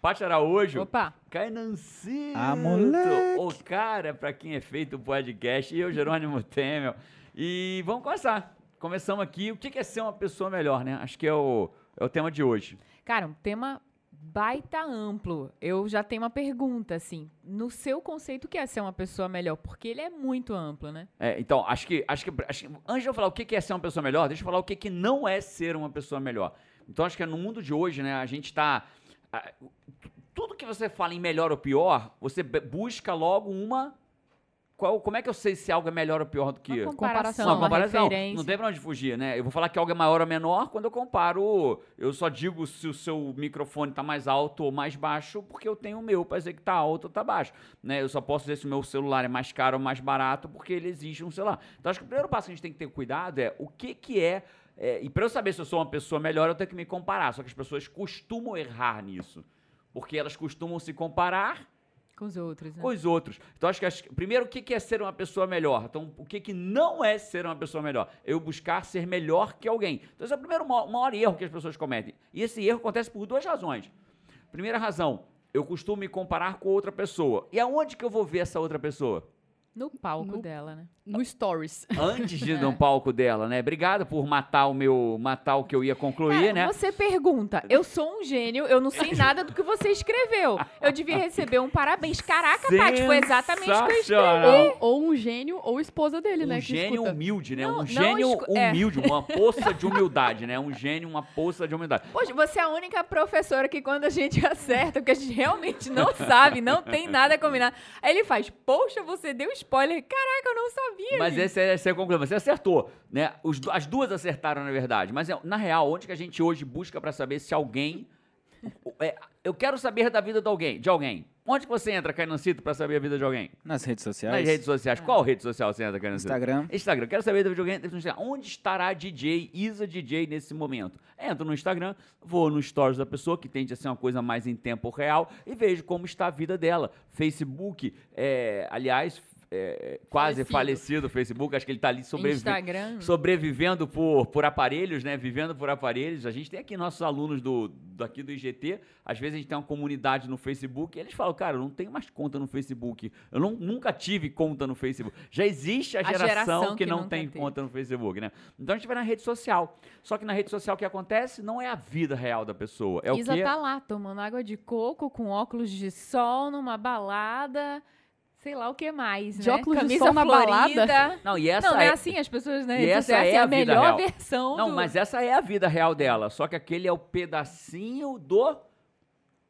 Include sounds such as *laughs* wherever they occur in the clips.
Paty Araújo, Opa, Cainancito, Ah, moleque. o cara pra quem é feito o podcast, e eu, Jerônimo Temel. E vamos começar. Começamos aqui. O que é ser uma pessoa melhor, né? Acho que é o, é o tema de hoje. cara, um tema baita amplo. Eu já tenho uma pergunta, assim. No seu conceito, o que é ser uma pessoa melhor? Porque ele é muito amplo, né? É, então, acho que, acho, que, acho que antes de eu falar o que é ser uma pessoa melhor, deixa eu falar o que, que não é ser uma pessoa melhor. Então, acho que no mundo de hoje, né, a gente tá. Tudo que você fala em melhor ou pior, você busca logo uma. Qual, como é que eu sei se algo é melhor ou pior do que. Uma comparação, Não, uma comparação. referência. Não tem pra onde fugir, né? Eu vou falar que algo é maior ou menor quando eu comparo. Eu só digo se o seu microfone tá mais alto ou mais baixo, porque eu tenho o meu pra dizer que tá alto ou tá baixo. Né? Eu só posso dizer se o meu celular é mais caro ou mais barato, porque ele exige um celular. Então acho que o primeiro passo que a gente tem que ter cuidado é o que, que é. É, e para eu saber se eu sou uma pessoa melhor, eu tenho que me comparar. Só que as pessoas costumam errar nisso. Porque elas costumam se comparar Com os outros, né? com os outros. Então, acho que acho que- primeiro, o que é ser uma pessoa melhor? Então, o que, que não é ser uma pessoa melhor? Eu buscar ser melhor que alguém. Então, esse é o primeiro ma- maior erro que as pessoas cometem. E esse erro acontece por duas razões. Primeira razão, eu costumo me comparar com outra pessoa. E aonde que eu vou ver essa outra pessoa? No palco No- dela, né? No Stories. *laughs* Antes de ir no palco dela, né? Obrigado por matar o meu, matar o que eu ia concluir, Cara, né? Você pergunta, eu sou um gênio, eu não sei nada do que você escreveu. Eu devia *laughs* receber um parabéns. Caraca, Paty, foi exatamente o que eu escrevi. Ou, ou um gênio ou esposa dele, um né? que gênio escuta. humilde, né? Não, um gênio escu- é. humilde, uma *laughs* poça de humildade, né? Um gênio, uma poça de humildade. Poxa, você é a única professora que quando a gente acerta, porque a gente realmente não sabe, não tem nada combinado. Aí ele faz, poxa, você deu spoiler. Caraca, eu não sabia. Mas gente. esse é, esse é o conclusão. Você acertou, né? Os as duas acertaram, na verdade. Mas, é, na real, onde que a gente hoje busca pra saber se alguém... é, eu quero saber da vida de alguém. De alguém. Onde que você entra, Cainancito, pra saber a vida de alguém? Nas redes sociais. Nas redes sociais. Qual rede social você entra, Cainancito? Instagram. Instagram. Quero saber da vida de alguém. Onde estará a DJ, Isa DJ, nesse momento? Entro no Instagram, vou no stories da pessoa, que tende a ser uma coisa mais em tempo real, e vejo como está a vida dela. Facebook, é, aliás, é, quase Falecido. falecido o Facebook, acho que ele está ali sobrevivendo Instagram. sobrevivendo por, por aparelhos, né? Vivendo por aparelhos. A gente tem aqui nossos alunos do, daqui do IGT. Às vezes a gente tem uma comunidade no Facebook e eles falam, cara, eu não tenho mais conta no Facebook. Eu não- nunca tive conta no Facebook. Já existe a A geração, geração que, que não tem teve. conta no Facebook, né? Então a gente vai na rede social. Só que na rede social o que acontece não é a vida real da pessoa. É o Isa quê? tá lá tomando água de coco com óculos de sol numa balada. Sei lá o que mais, De né? óculos de Camisa sol na florida. balada? Não, e essa não, não é é... assim as pessoas, né? E essa assim, é a a melhor real. versão Não, do mas essa é a vida real dela. Só que aquele é o pedacinho do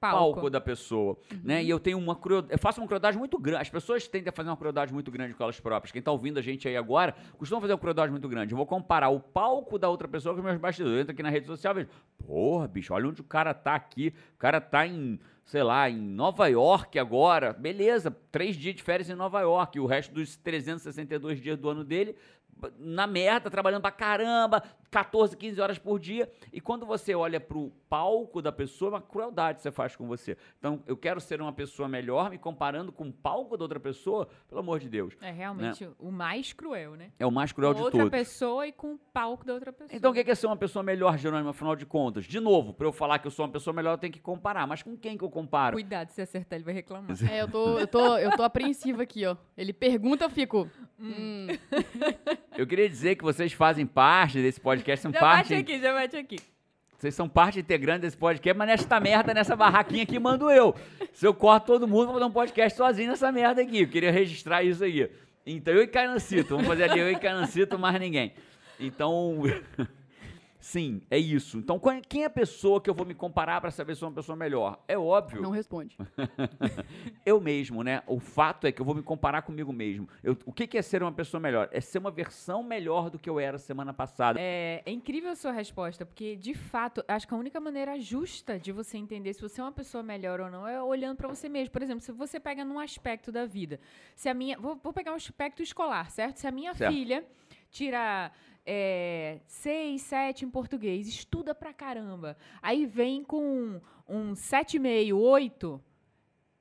palco, da pessoa, né? E eu tenho uma crueldade, eu faço uma crueldade muito grande. As pessoas tendem a fazer uma crueldade muito grande com elas próprias. Quem tá ouvindo a gente aí agora, costuma fazer uma crueldade muito grande. Eu vou comparar o palco da outra pessoa com os meus bastidores. Eu entro aqui na rede social e vejo, porra, bicho, olha onde o cara tá aqui. O cara tá em, sei lá, em Nova York agora. Beleza, três dias de férias em Nova York. E o resto dos 362 dias do ano dele na merda, trabalhando pra caramba, 14, 15 horas por dia. E quando você olha pro palco da pessoa, é uma crueldade que você faz com você. Então, eu quero ser uma pessoa melhor, me comparando com o palco da outra pessoa, pelo amor de Deus. É realmente o mais cruel, né? É o mais cruel com de outra todos. pessoa e com o palco da outra pessoa. Então, o que é ser uma pessoa melhor, Jerônimo, afinal de contas? De novo, pra eu falar que eu sou uma pessoa melhor, eu tenho que comparar. Mas com quem que eu comparo? Cuidado, se acertar, ele vai reclamar. É, eu tô, eu, tô, eu tô apreensiva aqui, ó. Ele pergunta, eu fico. Hum. Eu queria dizer que vocês fazem parte desse podcast, são Já parte bate aqui, já bate aqui. Vocês são parte integrante desse podcast, mas nesta merda, nessa barraquinha aqui, mando eu. Se eu corto todo mundo, vou fazer um podcast sozinho nessa merda aqui. Eu queria registrar isso aí. Então, eu e Cainancito. Vamos fazer ali eu e Cainancito, mais ninguém. Então, *laughs* Sim, é isso. Então, é- quem é a pessoa que eu vou me comparar para saber se sou uma pessoa melhor? É óbvio. Não responde. *laughs* eu mesmo, né? O fato é que eu vou me comparar comigo mesmo. Eu- o que, que é ser uma pessoa melhor? É ser uma versão melhor do que eu era semana passada. É, é incrível a sua resposta, porque de fato, acho que a única maneira justa de você entender se você é uma pessoa melhor ou não é olhando pra você mesmo. Por exemplo, se você pega num aspecto da vida, se a minha, vou, vou pegar um aspecto escolar, certo? Se a minha Certo. filha tira é, seis, sete em português, estuda pra caramba, aí vem com um 7,5, 8,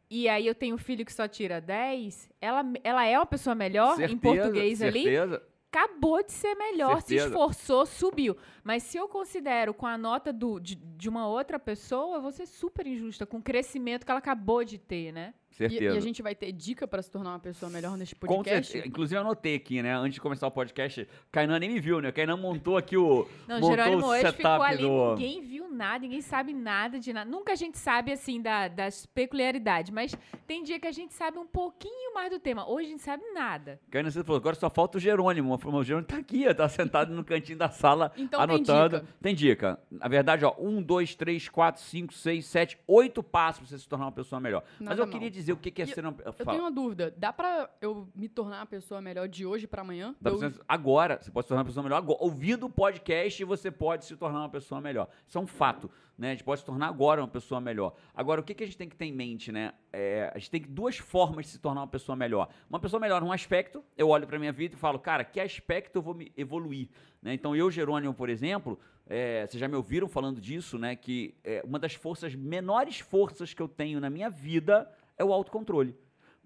e aí eu tenho um filho que só tira 10, ela, ela é uma pessoa melhor em Certeza, português ali? certeza. acabou de ser melhor, se Certeza. esforçou, subiu. Mas se eu considero com a nota do, de, de uma outra pessoa, eu vou ser super injusta com o crescimento que ela acabou de ter, né? E, Certeza. e a gente vai ter dica pra se tornar uma pessoa melhor neste Com podcast? certeza. Inclusive, eu anotei aqui, né? Antes de começar o podcast, Kainan nem me viu, né? Kainan montou aqui o. Não, montou Jerônimo o hoje setup ficou ali, do. ninguém viu nada, ninguém sabe nada de nada. Nunca a gente sabe, assim, da, das peculiaridades, mas tem dia que a gente sabe um pouquinho mais do tema. Hoje a gente sabe nada. Kainan você falou, agora só falta o Jerônimo. O Jerônimo tá aqui, ó, tá sentado no cantinho da sala, Então tem anotando. dica. Tem dica. Na verdade, ó, um, dois, três, quatro, cinco, seis, sete, oito passos pra você se tornar uma pessoa melhor. Mas Nada eu mal. queria dizer o que é E ser uma. Eu Fala. tenho uma dúvida. Dá pra eu me tornar uma pessoa melhor de hoje pra amanhã? Dá Eu- pra você- Agora, você pode se tornar uma pessoa melhor. Agora, ouvindo o podcast, você pode se tornar uma pessoa melhor. Isso é um fato. Né? A gente pode se tornar agora uma pessoa melhor. Agora, o que, que a gente tem que ter em mente, né? É, a gente tem duas formas de se tornar uma pessoa melhor. Uma pessoa melhor num aspecto, eu olho pra minha vida e falo, cara, que aspecto eu vou me evoluir? Né? Então, eu, Jerônimo, por exemplo, é, vocês já me ouviram falando disso, né? Que é, uma das forças, menores forças que eu tenho na minha vida é o autocontrole.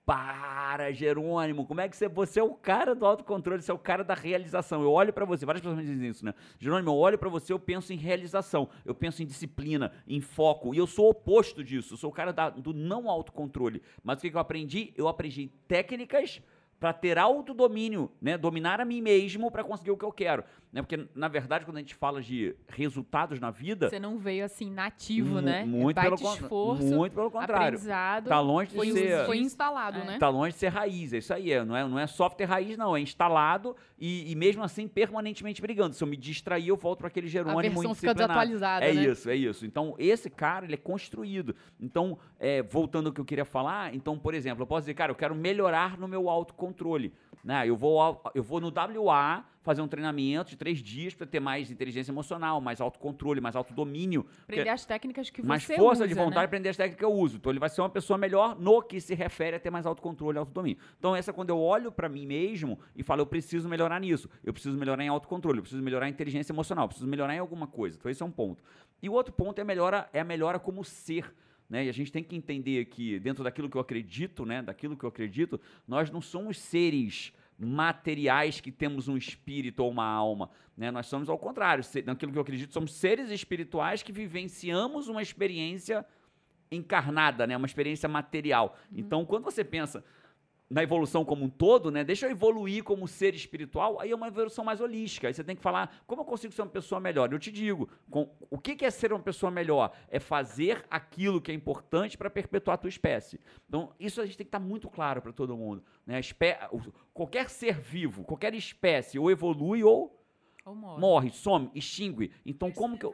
Para, Jerônimo, como é que você, você é o cara do autocontrole, você é o cara da realização. Eu olho pra você, várias pessoas me dizem isso, né? Jerônimo, eu olho pra você, eu penso em realização, eu penso em disciplina, em foco, e eu sou o oposto disso, eu sou o cara da- do não autocontrole. Mas o que, que eu aprendi? Eu aprendi técnicas pra ter autodomínio, né? Dominar a mim mesmo pra conseguir o que eu quero, né? Porque na verdade, quando a gente fala de resultados na vida, Você não veio assim nativo, né? muito Bate pelo contrário, esforço, muito pelo contrário. aprendizado. Tá longe de Foi, ser foi instalado, É. né? Tá longe de ser raiz, é isso aí. é, Não é, não é software raiz, não. É instalado e, e mesmo assim permanentemente brigando. Se eu me distrair, eu volto para aquele A Jerônimo versão fica desatualizada, É né? isso, é isso. Então, esse cara, ele é construído. Então, é, voltando ao que eu queria falar, então, por exemplo, eu posso dizer, cara, eu quero melhorar no meu autocontrole. Né? Eu, vou, ao- eu vou no WA fazer um treinamento de três dias para ter mais inteligência emocional, mais autocontrole, mais autodomínio. Aprender as técnicas que mais você força usa, de vontade né? aprender as técnicas que eu uso. Então ele vai ser uma pessoa melhor no que se refere a ter mais autocontrole e autodomínio. Então essa é quando eu olho pra mim mesmo e falo, eu preciso melhorar nisso. Eu preciso melhorar em autocontrole, eu preciso melhorar em inteligência emocional, eu preciso melhorar em alguma coisa. Então esse é um ponto. E o outro ponto é a melhora, é a melhora como ser. Né? E a gente tem que entender que, dentro daquilo que eu acredito, né? daquilo que eu acredito, nós não somos seres materiais que temos um espírito ou uma alma. Né? Nós somos ao contrário. Naquilo que eu acredito, somos seres espirituais que vivenciamos uma experiência encarnada, né? uma experiência material. Então, quando você pensa na evolução como um todo, né? Deixa eu evoluir como ser espiritual, aí é uma evolução mais holística. Aí você tem que falar, como eu consigo ser uma pessoa melhor? Eu te digo, com- o que que é ser uma pessoa melhor? É fazer aquilo que é importante para perpetuar a tua espécie. Então, isso a gente tem que estar muito claro para todo mundo. Né? Espé- qualquer ser vivo, qualquer espécie, ou evolui ou Ou morre. morre, some, extingue. Então, como que eu.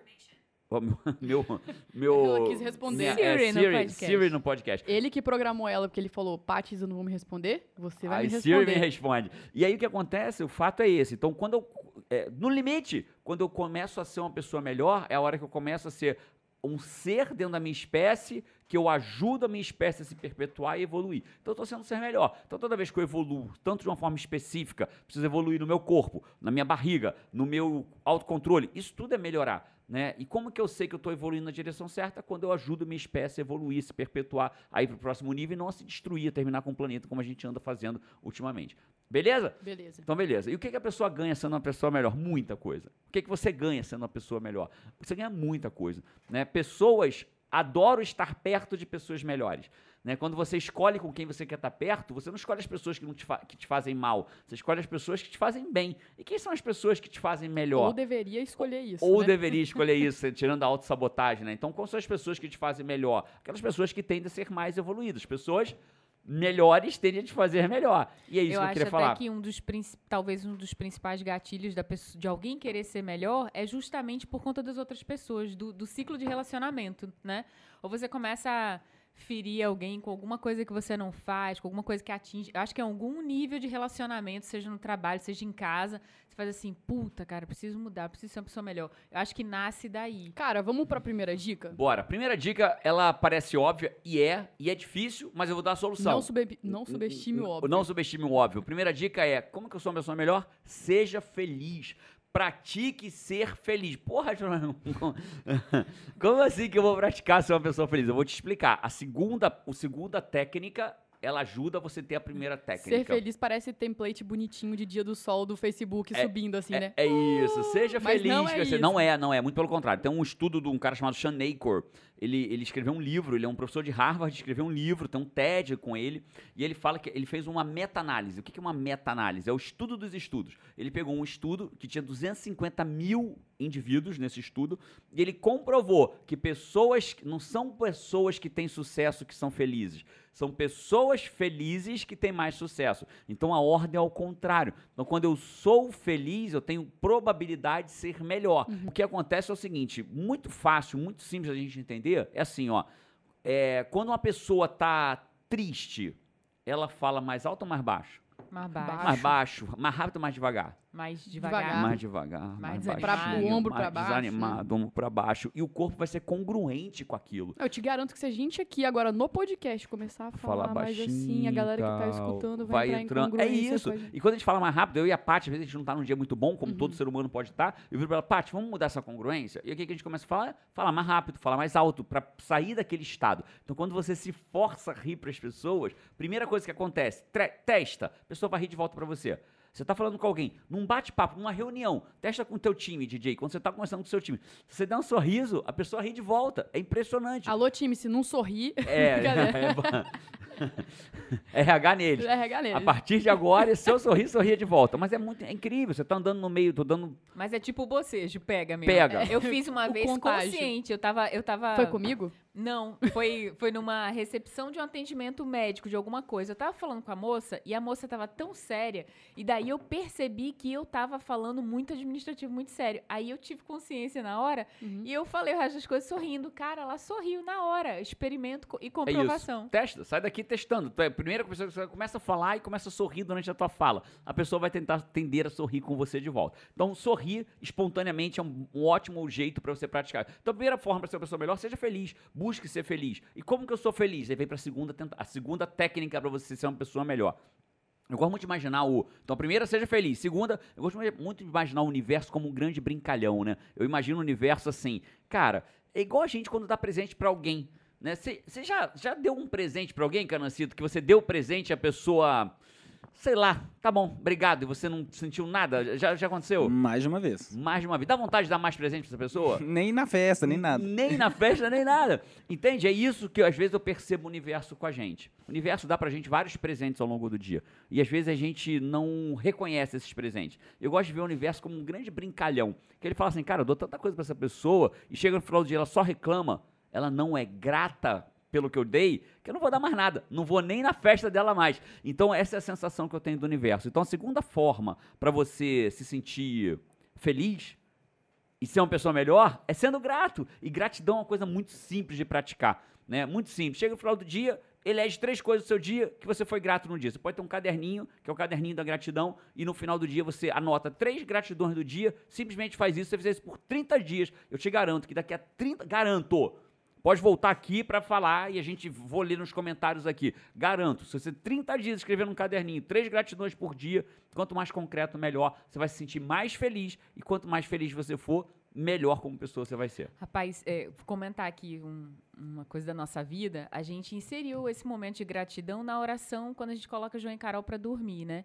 *laughs* Meu, meu, *laughs* Ela quis responder. minha- é, Siri no Siri, no podcast. Ele que programou ela, porque ele falou, Paty, eu não vou me responder, você vai Aí me Siri me responder. responde. E aí o que acontece? O fato é esse. Então, quando eu. é, no limite, quando eu começo a ser uma pessoa melhor, é a hora que eu começo a ser um ser dentro da minha espécie que eu ajudo a minha espécie a se perpetuar e evoluir. Então eu estou sendo um ser melhor. Então toda vez que eu evoluo, tanto de uma forma específica, preciso evoluir no meu corpo, na minha barriga, no meu autocontrole, isso tudo é melhorar. Né? E como que eu sei que eu estou evoluindo na direção certa? Quando eu ajudo a minha espécie a evoluir, se perpetuar, a ir para o próximo nível e não a se destruir, a terminar com o planeta como a gente anda fazendo ultimamente. Beleza? Beleza. Então, beleza. E o que, que a pessoa ganha sendo uma pessoa melhor? Muita coisa. O que, que você ganha sendo uma pessoa melhor? Você ganha muita coisa. Né? Pessoas adoram estar perto de pessoas melhores. Né? Quando você escolhe com quem você quer estar perto, você não escolhe as pessoas que, não te, que te fazem mal. Você escolhe as pessoas que te fazem bem. E quem são as pessoas que te fazem melhor? Ou deveria escolher isso, Ou né? deveria *laughs* escolher isso, tirando a autossabotagem, né? Então, quais são as pessoas que te fazem melhor? Aquelas pessoas que tendem a ser mais evoluídas, pessoas melhores tende a te fazer melhor. E é isso eu que eu acho queria até falar. que um dos talvez um dos principais gatilhos da pessoa, de alguém querer ser melhor é justamente por conta das outras pessoas, do, do ciclo de relacionamento, né? Ou você começa a ferir alguém com alguma coisa que você não faz, com alguma coisa que atinge. Eu acho que é algum nível de relacionamento, seja no trabalho, seja em casa, você faz assim, puta, cara, preciso mudar, preciso ser uma pessoa melhor. Eu acho que nasce daí. Cara, vamos pra primeira dica? Bora. Primeira dica, ela parece óbvia e é, e é difícil, mas eu vou dar a solução. Não, sube- não subestime o óbvio. Não subestime o óbvio. Primeira dica é: como que eu sou uma pessoa melhor? Seja feliz. Pratique ser feliz. Porra, João, *laughs* como assim que eu vou praticar ser uma pessoa feliz? Eu vou te explicar. A segunda, a segunda técnica, ela ajuda você a ter a primeira técnica. Ser feliz parece template bonitinho de dia do sol do Facebook subindo assim, É, né? é isso, seja Mas feliz. não é isso. não é, não é, muito pelo contrário. Tem um estudo de um cara chamado Sean Acor. Ele, ele escreveu um livro, ele é um professor de Harvard, escreveu um livro, tem um TED com ele, e ele fala que ele fez uma meta-análise. O que que é uma meta-análise? É o estudo dos estudos. Ele pegou um estudo que tinha 250 mil indivíduos nesse estudo, e ele comprovou que pessoas, não são pessoas que têm sucesso que são felizes, são pessoas felizes que têm mais sucesso. Então a ordem é ao contrário. Então quando eu sou feliz, eu tenho probabilidade de ser melhor. O que acontece é o seguinte, muito fácil, muito simples a gente entender, é assim, ó. é, quando uma pessoa tá triste, ela fala mais alto ou mais baixo? Mais baixo, Mais baixo, mais rápido ou mais devagar? Mais devagar. Devagar. Mais devagar, mais, desanimado. baixinho, Pra- o ombro mais pra baixo, desanimado, ombro pra baixo. E o corpo vai ser congruente com aquilo. Eu te garanto que se a gente aqui agora no podcast começar a falar Falar mais assim, a galera que tá escutando vai, entrar entrando. em É isso. E quando a gente fala mais rápido, eu e a Paty, às vezes a gente não tá num dia muito bom, como Uhum. todo ser humano pode estar. Eu viro pra ela, Paty, vamos mudar essa congruência? E o que a gente começa a falar? Falar mais rápido, falar mais alto, pra sair daquele estado. Então, quando você se força a rir pras pessoas, primeira coisa que acontece, testa, a pessoa vai rir de volta pra você. Você tá falando com alguém, num bate-papo, numa reunião, testa com o teu time, DJ, quando você tá conversando com o seu time. Se você der um sorriso, a pessoa ri de volta. É impressionante. Alô, time, se não sorrir, É, *laughs* *laughs* é, bom. *laughs* RH neles. é regar nele. A partir de agora, se eu sorrir, sorria de volta. Mas é muito é incrível. Você tá andando no meio, tô dando. Mas é tipo o bocejo, pega mesmo. Pega. Eu fiz uma *laughs* O vez contágio. consciente. Eu tava, eu tava. Foi comigo? Não, foi, foi numa recepção de um atendimento médico de alguma coisa. Eu tava falando com a moça e a moça tava tão séria. E daí eu percebi que eu tava falando muito administrativo, muito sério. Aí eu tive consciência na hora Uhum. e eu falei o resto das coisas sorrindo. Cara, ela sorriu na hora. Experimento e É isso. comprovação. Testa, sai daqui testando. Tu é a primeira pessoa que você começa a falar e começa a sorrir durante a tua fala. A pessoa vai tentar tender a sorrir com você de volta. Então, sorrir espontaneamente é um, um ótimo jeito para você praticar. Então, a primeira forma para ser uma pessoa melhor, seja feliz. Busque ser feliz. E como que eu sou feliz? Aí vem para a segunda, a segunda técnica para você ser uma pessoa melhor. Eu gosto muito de imaginar o. Então, a primeira, seja feliz. Segunda, eu gosto muito de imaginar o universo como um grande brincalhão, né? Eu imagino o universo assim. Cara, é igual a gente quando dá presente pra alguém. Né? Você já, já deu um presente pra alguém, Canancito, que você deu o presente e a pessoa. Sei lá, tá bom, obrigado, e você não sentiu nada? Já, já aconteceu? Mais de uma vez. Mais de uma vez. Dá vontade de dar mais presente pra essa pessoa? *laughs* Nem na festa, nem nada. Nem na festa, nem nada. Entende? É isso que às vezes eu percebo o universo com a gente. O universo dá pra gente vários presentes ao longo do dia. E às vezes a gente não reconhece esses presentes. Eu gosto de ver o universo como um grande brincalhão. Que ele fala assim, cara, eu dou tanta coisa pra essa pessoa, e chega no final do dia, ela só reclama, ela não é grata pelo que eu dei, que eu não vou dar mais nada. Não vou nem na festa dela mais. Então, essa é a sensação que eu tenho do universo. Então, a segunda forma pra você se sentir feliz e ser uma pessoa melhor é sendo grato. E gratidão é uma coisa muito simples de praticar, né? Muito simples. Chega no final do dia, elege três coisas do seu dia que você foi grato no dia. Você pode ter um caderninho, que é o caderninho da gratidão, e no final do dia você anota três gratidões do dia, simplesmente faz isso, você fizer isso por 30 dias, eu te garanto que daqui a 30, garanto, Pode voltar aqui para falar e a gente vou ler nos comentários aqui. Garanto, se você 30 dias escrever num caderninho, três gratidões por dia, quanto mais concreto, melhor. Você vai se sentir mais feliz e quanto mais feliz você for, melhor como pessoa você vai ser. Rapaz, é, comentar aqui um- uma coisa da nossa vida. A gente inseriu esse momento de gratidão na oração quando a gente coloca João e Carol para dormir, né?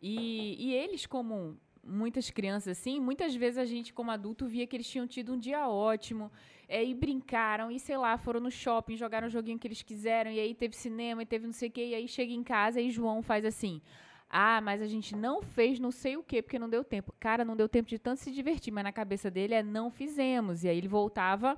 E, e eles, como muitas crianças assim, muitas vezes a gente, como adulto, via que eles tinham tido um dia ótimo, é, e brincaram, e sei lá, foram no shopping, jogaram o joguinho que eles quiseram, e aí teve cinema, e teve não sei o quê, e aí chega em casa e João faz assim. Ah, mas a gente não fez não sei o quê, porque não deu tempo. Cara, não deu tempo de tanto se divertir, mas na cabeça dele é não fizemos. E aí ele voltava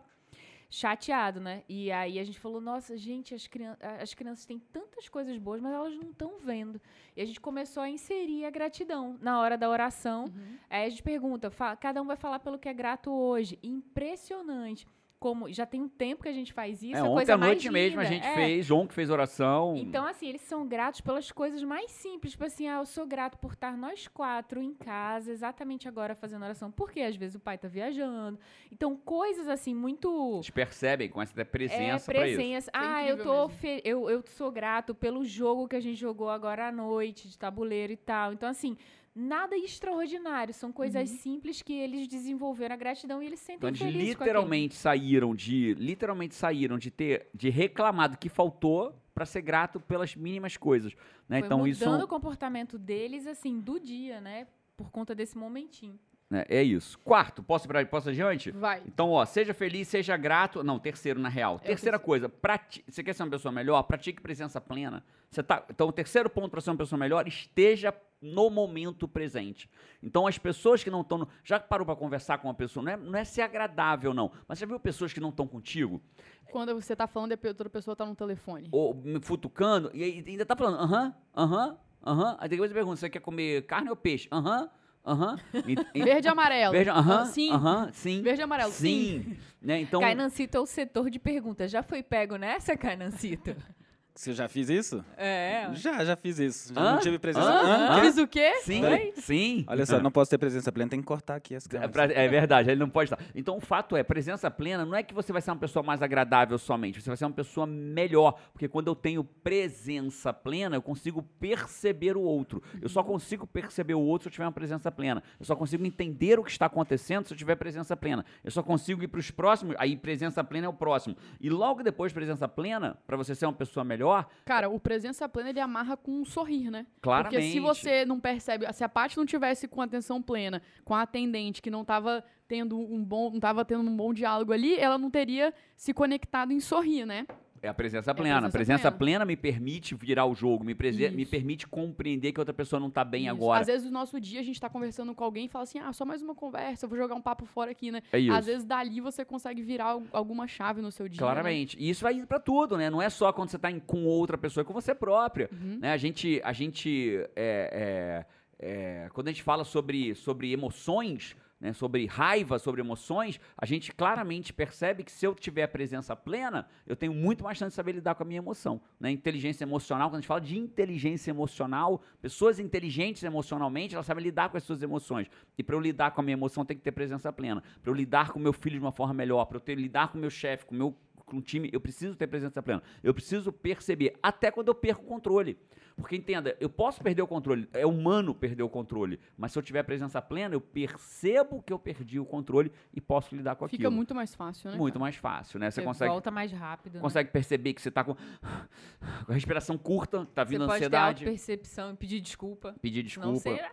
chateado, né? E aí a gente falou, nossa, gente, as, crian as crianças têm tantas coisas boas, mas elas não estão vendo. E a gente começou a inserir a gratidão na hora da oração. Uhum. Aí a gente pergunta, cada um vai falar pelo que é grato hoje. Impressionante como já tem um tempo que a gente faz isso, É, a ontem coisa à mais noite mesmo a gente É. fez, João que fez oração. Então, assim, eles são gratos pelas coisas mais simples. Tipo assim, ah, eu sou grato por estar nós quatro em casa, exatamente agora fazendo oração. Porque às vezes o pai tá viajando. Então, coisas assim, muito. Eles percebem com essa presença É, presença. É Ah, eu incrível tô fe- eu, eu sou grato pelo jogo que a gente jogou agora à noite, de tabuleiro e tal. Então, assim, nada extraordinário. São coisas simples que eles desenvolveram a gratidão e eles sentem Então eles felizes literalmente saíram de, literalmente saíram de ter, de reclamar do que faltou pra ser grato pelas mínimas coisas, né? Foi então mudando isso são- o comportamento deles, assim, do dia, né? Por conta desse momentinho. Né, é isso. Quarto, posso ir pra, posso adiante? Vai. Então, ó, seja feliz, seja grato. Não, terceiro, na real. Terceira coisa, prati... você quer ser uma pessoa melhor? Pratique presença plena. Você tá... Então, o terceiro ponto para ser uma pessoa melhor, esteja no momento presente. Então, as pessoas que não estão. No... Já parou para conversar com uma pessoa? Não é, não é ser agradável, não. Mas já viu pessoas que não estão contigo? Quando você tá falando e a outra pessoa tá no telefone. Ou me futucando, e ainda tá falando, aham, aham, aham. Aí depois eu pergunto, você quer comer carne ou peixe? Aham, aham. E- *laughs* e- Verde e amarelo. Verde, aham, Sim. aham, sim. Verde e amarelo. Sim. Né? Então, Cainancito é o setor de perguntas. Já foi pego nessa, Cainancito? *laughs* Você já fiz isso? É. Já, já fiz isso. Já Hã? não tive presença. Hã? Hã? Hã? Fiz o quê? sim, Oi? sim. Olha só, não posso ter presença plena, tem que cortar aqui as É, câmeras. pra- é verdade, ele não pode estar. Então, o fato é, presença plena não é que você vai ser uma pessoa mais agradável somente, você vai ser uma pessoa melhor. Porque quando eu tenho presença plena, eu consigo perceber o outro. Eu só consigo perceber o outro se eu tiver uma presença plena. Eu só consigo entender o que está acontecendo se eu tiver presença plena. Eu só consigo ir para os próximos, aí presença plena é o próximo. E logo depois, presença plena, para você ser uma pessoa melhor, Cara, o presença plena ele amarra com um sorrir, né? claramente. Porque se você não percebe, se a parte não tivesse com atenção plena, com a atendente que não tava tendo um bom, não tava tendo um bom diálogo ali, ela não teria se conectado em sorrir, né? É a presença a plena. A presença presença plena. plena me permite virar o jogo, me, me permite compreender que outra pessoa não tá bem Isso. agora. Às vezes no nosso dia a gente tá conversando com alguém e fala assim: "Ah, só mais uma conversa, eu vou jogar um papo fora aqui, né?" É isso. Às vezes dali você consegue virar al- alguma chave no seu dia. né? Claramente. E isso vai pra tudo, né? Não é só quando você tá em- com outra pessoa, é com você própria. Uhum. Né? A gente, a gente é, é, é, quando a gente fala sobre, sobre emoções, né? sobre raiva, sobre emoções, a gente claramente percebe que se eu tiver presença plena, eu tenho muito mais chance de saber lidar com a minha emoção. Né? Inteligência emocional, quando a gente fala de inteligência emocional, pessoas inteligentes emocionalmente, elas sabem lidar com as suas emoções. E para eu lidar com a minha emoção, tem que ter presença plena. Para eu lidar com meu filho de uma forma melhor, para eu ter, lidar com meu chefe, com meu com o time, eu preciso ter presença plena. Eu preciso perceber, até quando eu perco o controle. Porque entenda, eu posso perder o controle, é humano perder o controle, mas se eu tiver presença plena, eu percebo que eu perdi o controle e posso lidar com Fica aquilo. muito mais fácil, né? Muito cara? mais fácil, né? Você Você consegue, volta mais rápido. né? consegue perceber que você tá com, com a respiração curta, tá Você vindo pode ansiedade, ter percepção e pedir desculpa. pedir Não desculpa. ser...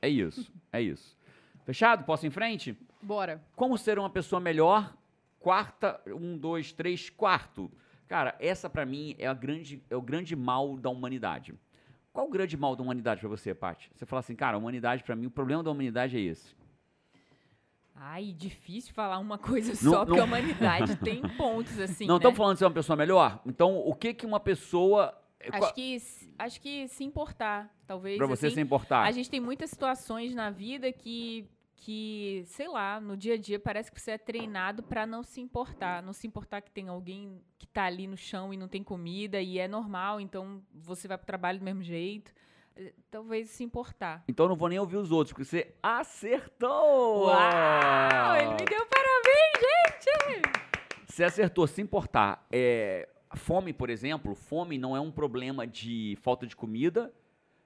É isso, é isso. Fechado? Posso ir em frente? Bora. Como ser uma pessoa melhor? Quarta, um, dois, três, quarto. Cara, essa pra mim é, a grande, é o grande mal da humanidade. Qual o grande mal da humanidade pra você, Paty? Você fala assim, cara, a humanidade pra mim, o problema da humanidade é esse. Ai, difícil falar uma *laughs* coisa Não- só, porque não- a humanidade tem pontos, assim, não né? estamos falando de ser uma pessoa melhor? Então, o que que uma pessoa... Acho que, acho que se importar, talvez, Pra você assim, se importar. A gente tem muitas situações na vida que, que, sei lá, no dia a dia parece que você é treinado pra não se importar. Não se importar que tem alguém que tá ali no chão e não tem comida e é normal, então você vai pro trabalho do mesmo jeito. Eh, Talvez se importar. Então não vou nem ouvir os outros, porque você acertou! Uau! Ele me deu parabéns, gente! Você acertou, se importar. É, fome, por exemplo, fome não é um problema de falta de comida,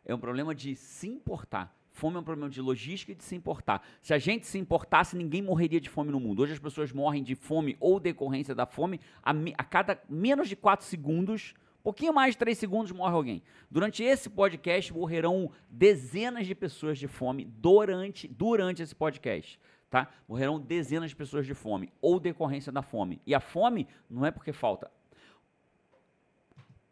é um problema de se importar. Fome é um problema de logística e de se importar. Se a gente se importasse, ninguém morreria de fome no mundo. Hoje as pessoas morrem de fome ou decorrência da fome a, a cada menos de 4 segundos. Pouquinho mais de 3 segundos morre alguém. Durante esse podcast morrerão dezenas de pessoas de fome durante, durante esse podcast. Tá? Morrerão dezenas de pessoas de fome ou decorrência da fome. E a fome não é porque falta.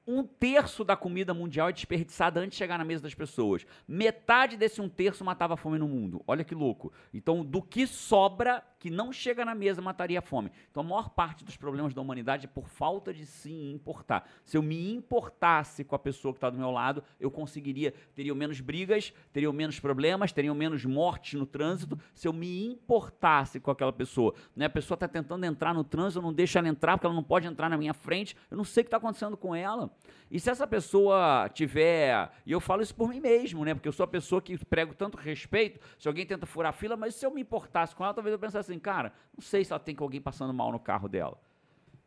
Um terço da comida mundial é desperdiçada antes de chegar na mesa das pessoas. Metade desse um terço matava fome no mundo. Olha que louco. Então, do que sobra, que não chega na mesa mataria a fome. Então a maior parte dos problemas da humanidade é por falta de se importar. Se eu me importasse com a pessoa que está do meu lado, eu conseguiria, teria menos brigas, teria menos problemas, teria menos mortes no trânsito, se eu me importasse com aquela pessoa. Né? A pessoa está tentando entrar no trânsito, eu não deixo ela entrar porque ela não pode entrar na minha frente, eu não sei o que está acontecendo com ela. E se essa pessoa tiver, e eu falo isso por mim mesmo, né? Porque eu sou a pessoa que prego tanto respeito, se alguém tenta furar a fila, mas se eu me importasse com ela, talvez eu pensasse assim, cara, não sei se ela tem alguém passando mal no carro dela.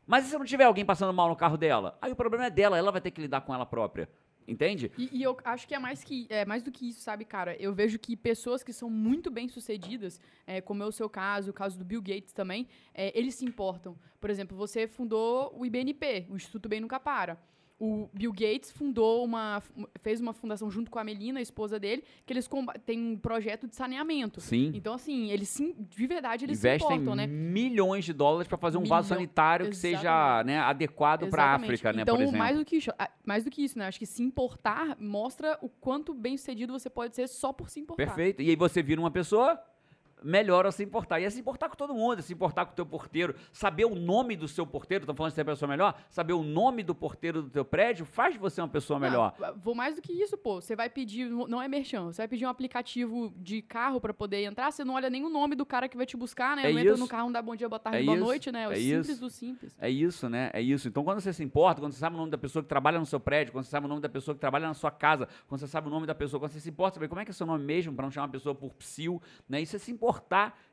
Mas e se não tiver alguém passando mal no carro dela? Aí o problema é dela, ela vai ter que lidar com ela própria. Entende? E, e, eu acho que é mais, que, é mais do que isso, sabe, cara? Eu vejo que pessoas que são muito bem sucedidas, é, como é o seu caso, o caso do Bill Gates também, é, eles se importam. Por exemplo, você fundou o IBNP, o Instituto Bem Nunca Para o Bill Gates fundou uma fez uma fundação junto com a Melina, a esposa dele, que eles têm um projeto de saneamento. Sim. Então assim, eles sim, de verdade eles Investem se importam, né? milhões de dólares para fazer um Milhão. vaso sanitário que Exatamente. seja, né, adequado para a África, né, então, mais do que mais do que isso, né? Acho que se importar mostra o quanto bem-sucedido você pode ser só por se importar. Perfeito. E aí você vira uma pessoa melhor a se importar. E é se importar com todo mundo, é se importar com o teu porteiro, saber o nome do seu porteiro, estão falando de ser a pessoa melhor, saber o nome do porteiro do teu prédio faz de você uma pessoa melhor. Não, vou mais do que isso, pô. Você vai pedir, não é merchan, você vai pedir um aplicativo de carro para poder entrar, você não olha nem o nome do cara que vai te buscar, né? É não isso. entra no carro, não dá bom dia, boa tarde, é boa isso. noite, né? É, é simples isso. do simples. É isso, né? É isso. Então quando você se importa, quando você sabe o nome da pessoa que trabalha no seu prédio, quando você sabe o nome da pessoa que trabalha na sua casa, quando você sabe o nome da pessoa, quando você se importa, saber como é que é seu nome mesmo, para não chamar a pessoa por psil, né? Isso é se importar.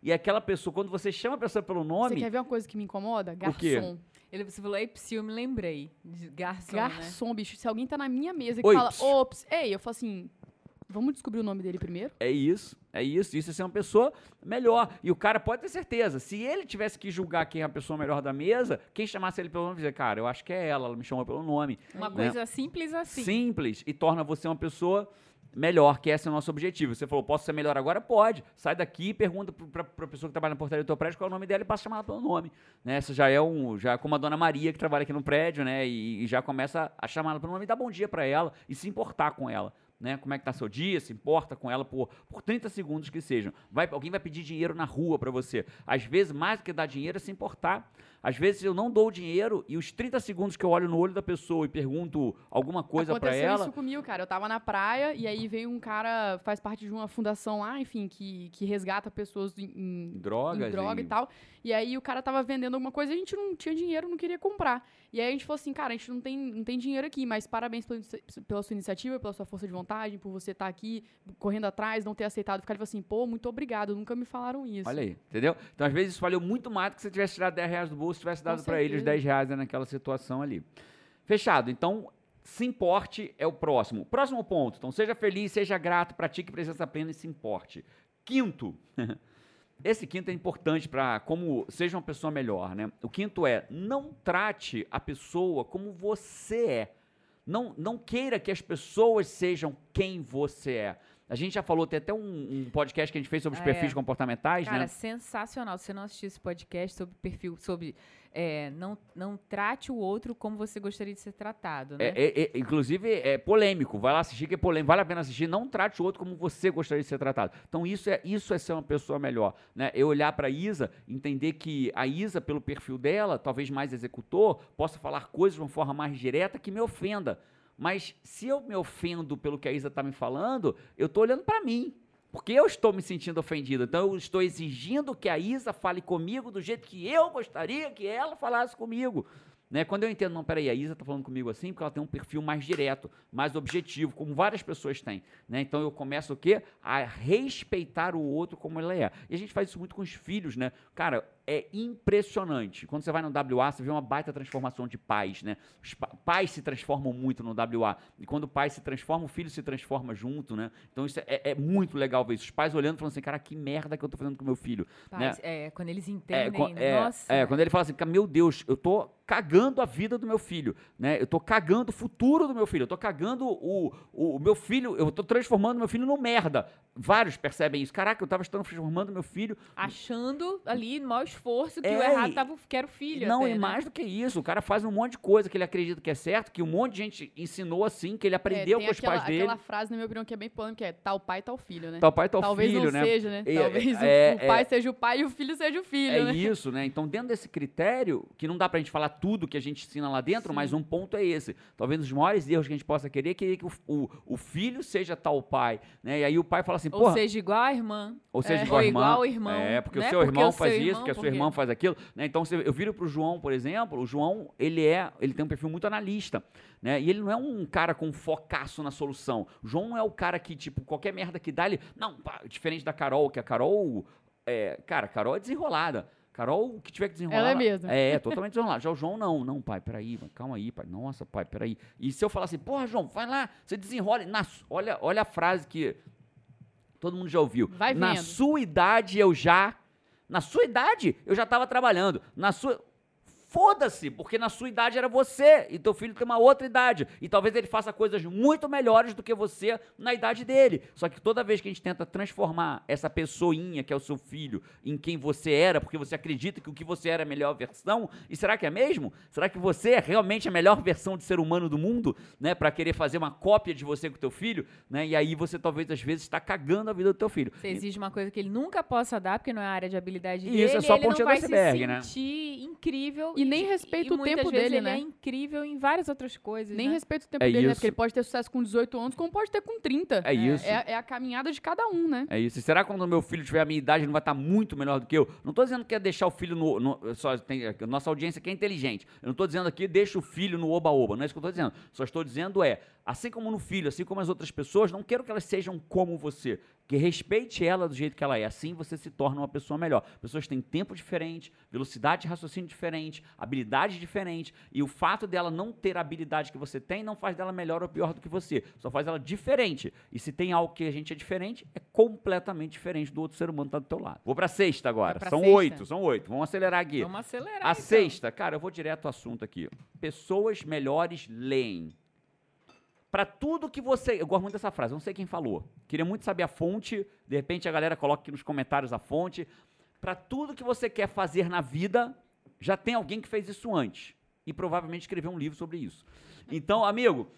E aquela pessoa, quando você chama a pessoa pelo nome. Você quer ver uma coisa que me incomoda? Garçom. O quê? Ele, você falou, Epsi, eu me lembrei. De garçom. Garçom, né? bicho. Se alguém tá na minha mesa e Oi, fala, ps. ops, ei, eu falo assim. Vamos descobrir o nome dele primeiro? É isso, é isso. Isso é ser uma pessoa melhor. E o cara pode ter certeza. Se ele tivesse que julgar quem é a pessoa melhor da mesa, quem chamasse ele pelo nome, dizer, cara, eu acho que é ela, ela me chamou pelo nome. Uma né? coisa simples assim. Simples. E torna você uma pessoa melhor, que esse é o nosso objetivo. Você falou, posso ser melhor agora? Pode. Sai daqui e pergunta para a pessoa que trabalha na portaria do teu prédio qual é o nome dela e passa a chamar pelo nome. Né? Já é um, já é como a dona Maria que trabalha aqui no prédio, né? E, e já começa a chamar pelo nome dar bom dia para ela e se importar com ela. Né? Como é que tá seu dia? Se importa com ela por, por 30 segundos que sejam. Vai, alguém vai pedir dinheiro na rua para você. Às vezes, mais do que dar dinheiro é se importar. Às vezes eu não dou dinheiro e os 30 segundos que eu olho no olho da pessoa e pergunto alguma coisa para ela. Aconteceu isso comigo, cara. Eu tava na praia e aí veio um cara, faz parte de uma fundação lá, enfim, que, que resgata pessoas em, em drogas em droga e... e tal. E aí o cara tava vendendo alguma coisa e a gente não tinha dinheiro, não queria comprar. E aí a gente falou assim, cara, a gente não tem, não tem dinheiro aqui, mas parabéns pela, pela sua iniciativa, pela sua força de vontade, por você estar tá aqui correndo atrás, não ter aceitado. Ficar ele assim, pô, muito obrigado, nunca me falaram isso. Olha aí, entendeu? Então às vezes isso valeu muito mais do que se você tivesse tirado 10 reais do bolso, tivesse dado para ele os 10 reais né, naquela situação ali. Fechado. Então, se importe é o próximo. Próximo ponto. Então, seja feliz, seja grato, pratique presença plena e se importe. Quinto. *laughs* Esse quinto é importante para como seja uma pessoa melhor, né? O quinto é não trate a pessoa como você é. Não, não queira que as pessoas sejam quem você é. A gente já falou, tem até um, um podcast que a gente fez sobre os Ah, perfis é. comportamentais, Cara, né? sensacional. Se você não assistiu esse podcast sobre perfil, sobre é, não, não trate o outro como você gostaria de ser tratado, né? É, é- é- inclusive, é polêmico. Vai lá assistir, que é polêmico. Vale a pena assistir. Não trate o outro como você gostaria de ser tratado. Então, isso é, isso é ser uma pessoa melhor. Né? Eu olhar para a Isa, entender que a Isa, pelo perfil dela, talvez mais executor, possa falar coisas de uma forma mais direta que me ofenda. Mas se eu me ofendo pelo que a Isa está me falando, eu estou olhando para mim. Porque eu estou me sentindo ofendido. Então, eu estou exigindo que a Isa fale comigo do jeito que eu gostaria que ela falasse comigo. Né? Quando eu entendo, não, peraí, a Isa está falando comigo assim porque ela tem um perfil mais direto, mais objetivo, como várias pessoas têm. Né? Então eu começo o quê? A respeitar o outro como ele é. E a gente faz isso muito com os filhos, né? Cara, é impressionante. Quando você vai no WA, você vê uma baita transformação de pais, né? Os pa- pais se transformam muito no WA. E quando o pai se transforma, o filho se transforma junto, né? Então isso é, é muito legal ver isso. Os pais olhando e falando assim, cara, que merda que eu tô fazendo com meu filho. Paz, né? é, quando eles É, entendem, quan- é, nossa. é, quando ele fala assim, "Cara, meu Deus, eu tô cagando a vida do meu filho, né? Eu tô cagando o futuro do meu filho, eu tô cagando o, o, o meu filho, eu tô transformando meu filho num merda. Vários percebem isso. Caraca, eu tava transformando meu filho achando ali, no esforço esforço que o É, errado e- tava, que era o filho. Não, até, e né? mais do que isso, o cara faz um monte de coisa que ele acredita que é certo, que um monte de gente ensinou assim, que ele É, aprendeu tem com os aquela, pais dele. aquela frase, na minha opinião, que é bem polêmica, que é tal pai, tal filho, né? Tal pai, tal Talvez filho, não né? seja, né? E- Talvez o- é- o, pai é- seja o pai e o filho seja o filho, É né? isso, né? Então, dentro desse critério, que não dá pra gente falar tudo que a gente ensina lá dentro, mas um ponto é esse. Talvez os maiores erros que a gente possa querer é querer que o, o, o filho seja tal pai, né? E aí o pai fala assim, Ou porra, seja, igual a irmã. ou seja, é, igual a ou irmã. igual o irmão, É, porque né? o seu irmão o faz isso, porque a sua irmã faz aquilo, né? Então, você- eu viro pro João, por exemplo, o João, ele é, ele tem um perfil muito analista, né? E ele não é um cara com focaço na solução. O João não é o cara que, tipo, qualquer merda que dá, ele, não, pá, diferente da Carol, que a Carol, é, cara, a Carol é desenrolada. Carol, o que tiver que desenrolar. Ela é mesmo. É, totalmente desenrolada. Já o João, não. Não, pai, peraí, calma aí, pai. Nossa, pai, peraí. E se eu falar assim, porra, João, vai lá, você desenrola. Na, olha, olha a frase que todo mundo já ouviu. Vai Na vendo. sua idade eu já. Na sua idade eu já estava trabalhando. Na sua. Foda-se, porque na sua idade era você e teu filho tem uma outra idade. E talvez ele faça coisas muito melhores do que você na idade dele. Só que toda vez que a gente tenta transformar essa pessoinha que é o seu filho em quem você era, porque você acredita que o que você era é a melhor versão, e será que é mesmo? Será que você é realmente a melhor versão de ser humano do mundo, né, para querer fazer uma cópia de você com teu filho, né? E aí você talvez às vezes está cagando a vida do teu filho. Você exige uma coisa que ele nunca possa dar, porque não é a área de habilidade Isso, dele. é só a pontinha do iceberg, se né? sentir incrível. E nem de- respeita o muitas tempo vezes dele, ele né? é incrível em várias outras coisas, Nem né? respeita o tempo É dele, né? isso. Porque ele pode ter sucesso com 18 anos, como pode ter com 30. É isso. É, é a caminhada de cada um, né? É isso. E será que quando o meu filho tiver a minha idade, ele não vai estar muito melhor do que eu? Não estou dizendo que é deixar o filho no. no- só tem, nossa audiência aqui é inteligente. Eu não estou dizendo aqui deixa o filho no oba-oba. Não é isso que eu estou dizendo. Só estou dizendo é, assim como no filho, assim como as outras pessoas, não quero que elas sejam como você. Que respeite ela do jeito que ela é. Assim você se torna uma pessoa melhor. Pessoas têm tempo diferente, velocidade de raciocínio diferente, habilidades diferentes. E o fato dela não ter a habilidade que você tem não faz dela melhor ou pior do que você. Só faz ela diferente. E se tem algo que a gente é diferente, é completamente diferente do outro ser humano que tá do teu lado. Vou pra sexta agora. São sexta. oito, são oito. Vamos acelerar aqui. Vamos acelerar, A então. sexta, cara, eu vou direto ao assunto aqui. Pessoas melhores leem. Pra tudo que você. Eu gosto muito dessa frase, não sei quem falou. Queria muito saber a fonte. De repente a galera coloca aqui nos comentários a fonte. Pra tudo que você quer fazer na vida, já tem alguém que fez isso antes. E provavelmente escreveu um livro sobre isso. Então, amigo,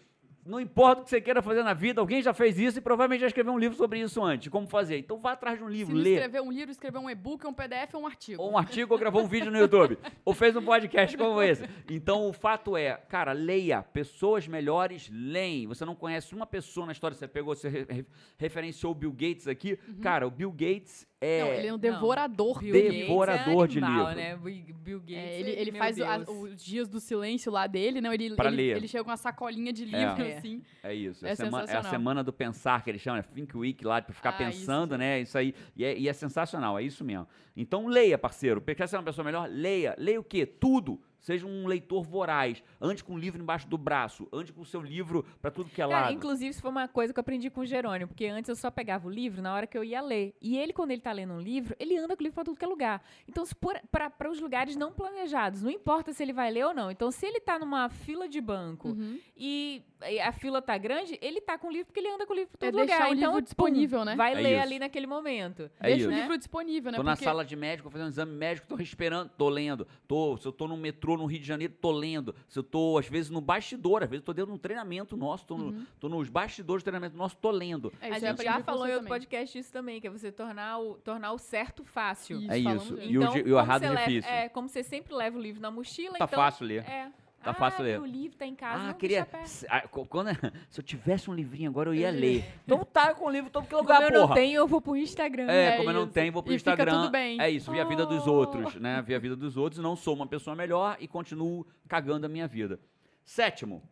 não importa o que você queira fazer na vida, alguém já fez isso e provavelmente já escreveu um livro sobre isso antes. Como fazer? Então vá atrás de um livro, lê. escrever um livro, escrever um e-book, um PDF ou um artigo. Ou um artigo ou gravou um vídeo no YouTube. ou fez um podcast como esse. Então o fato é, cara, leia. Pessoas melhores leem. Você não conhece uma pessoa na história, você pegou, você re- re- referenciou o Bill Gates aqui. Cara, o Bill Gates é. Não, ele é um devorador. Bill de Gates livros. Devorador é de animal, livro. Né? Bill Gates. É, ele ele meu faz o- a- Deus. os dias do silêncio lá dele, não? Ele, Pra ele, ler. ele chega com uma sacolinha de É. livro, É. assim. É isso. É, É a semana, é a sensacional. semana do pensar que eles chamam, é Think Week lá, pra ficar Ah, pensando, isso. né? Isso aí. E é, e é sensacional, é isso mesmo. Então leia, parceiro. Quer ser uma pessoa melhor? Leia. Leia o quê? Tudo. Seja um leitor voraz. Ande com o livro embaixo do braço. Ande com o seu livro pra tudo que é Cara, lado. inclusive, isso foi uma coisa que eu aprendi com o Jerônimo, porque antes eu só pegava o livro na hora que eu ia ler. E ele, quando ele tá lendo um livro, ele anda com o livro pra tudo que é lugar. Então, para os lugares não planejados, não importa se ele vai ler ou não. Então, se ele tá numa fila de banco Uhum. e a fila tá grande, ele tá com o livro porque ele anda com o livro pra É todo deixar lugar. o então, livro pum, disponível, né? Vai É ler isso. ali naquele momento. É Deixa isso. o livro disponível, né? Tô na Porque sala de médico, fazendo um exame médico, tô esperando, tô lendo. Tô, se eu tô no metrô no Rio de Janeiro, tô lendo. Se eu tô, às vezes, no bastidor, às vezes eu tô dentro de um treinamento nosso, tô, no- tô nos bastidores do treinamento nosso, tô lendo. É, a isso eu gente já falou em outro podcast isso também, que é você tornar o, tornar o certo fácil. Isso, É isso. disso. E o Então, e o como errado leva- difícil. É, como você sempre leva o livro na mochila, Tá então... fácil ler. É. Tá ah, fácil ler. meu livro tá em casa, Ah, não queria. ah, quando- *laughs* se eu tivesse um livrinho agora, eu ia ler. Então tá com o livro todo que lugar, Como eu não porra. tenho, eu vou pro Instagram. É, É como eu não isso. tenho, vou pro E Instagram. tudo bem. É isso, vi a vida dos Oh. outros, né? Vi a vida dos outros, não sou uma pessoa melhor e continuo cagando a minha vida. Sétimo,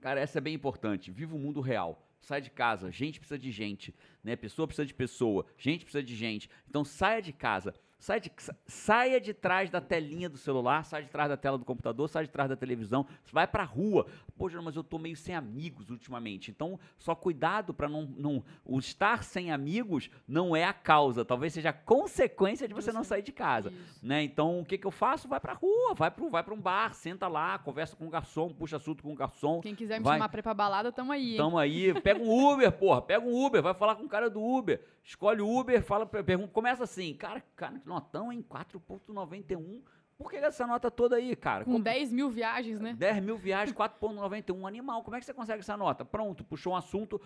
cara, essa é bem importante. Viva o mundo real. Sai de casa, gente precisa de gente, né? Pessoa precisa de pessoa, gente precisa de gente. Então saia de casa, saia de, sa- saia de trás da telinha do celular, sai de trás da tela do computador, sai de trás da televisão, vai pra rua. Geraldo, mas eu tô meio sem amigos ultimamente. Então, só cuidado para não, não. O estar sem amigos não é a causa, talvez seja a consequência de você não sair de casa. Isso. Né? Então, o que, que eu faço? Vai pra rua, vai para vai pra um bar, senta lá, conversa com o garçom, puxa assunto com o garçom. Quem quiser me Vai. chamar pra ir pra balada, tamo aí, hein? Tamo aí, pega um Uber, porra, pega um Uber, vai falar com o cara do Uber. Escolhe o Uber, fala, pergunta, começa assim, cara, cara, que notão, hein? 4,91. Por que essa nota toda aí, cara? Com Como- 10 mil viagens, né? 10 mil viagens, 4,91 animal. Como é que você consegue essa nota? Pronto, puxou um assunto,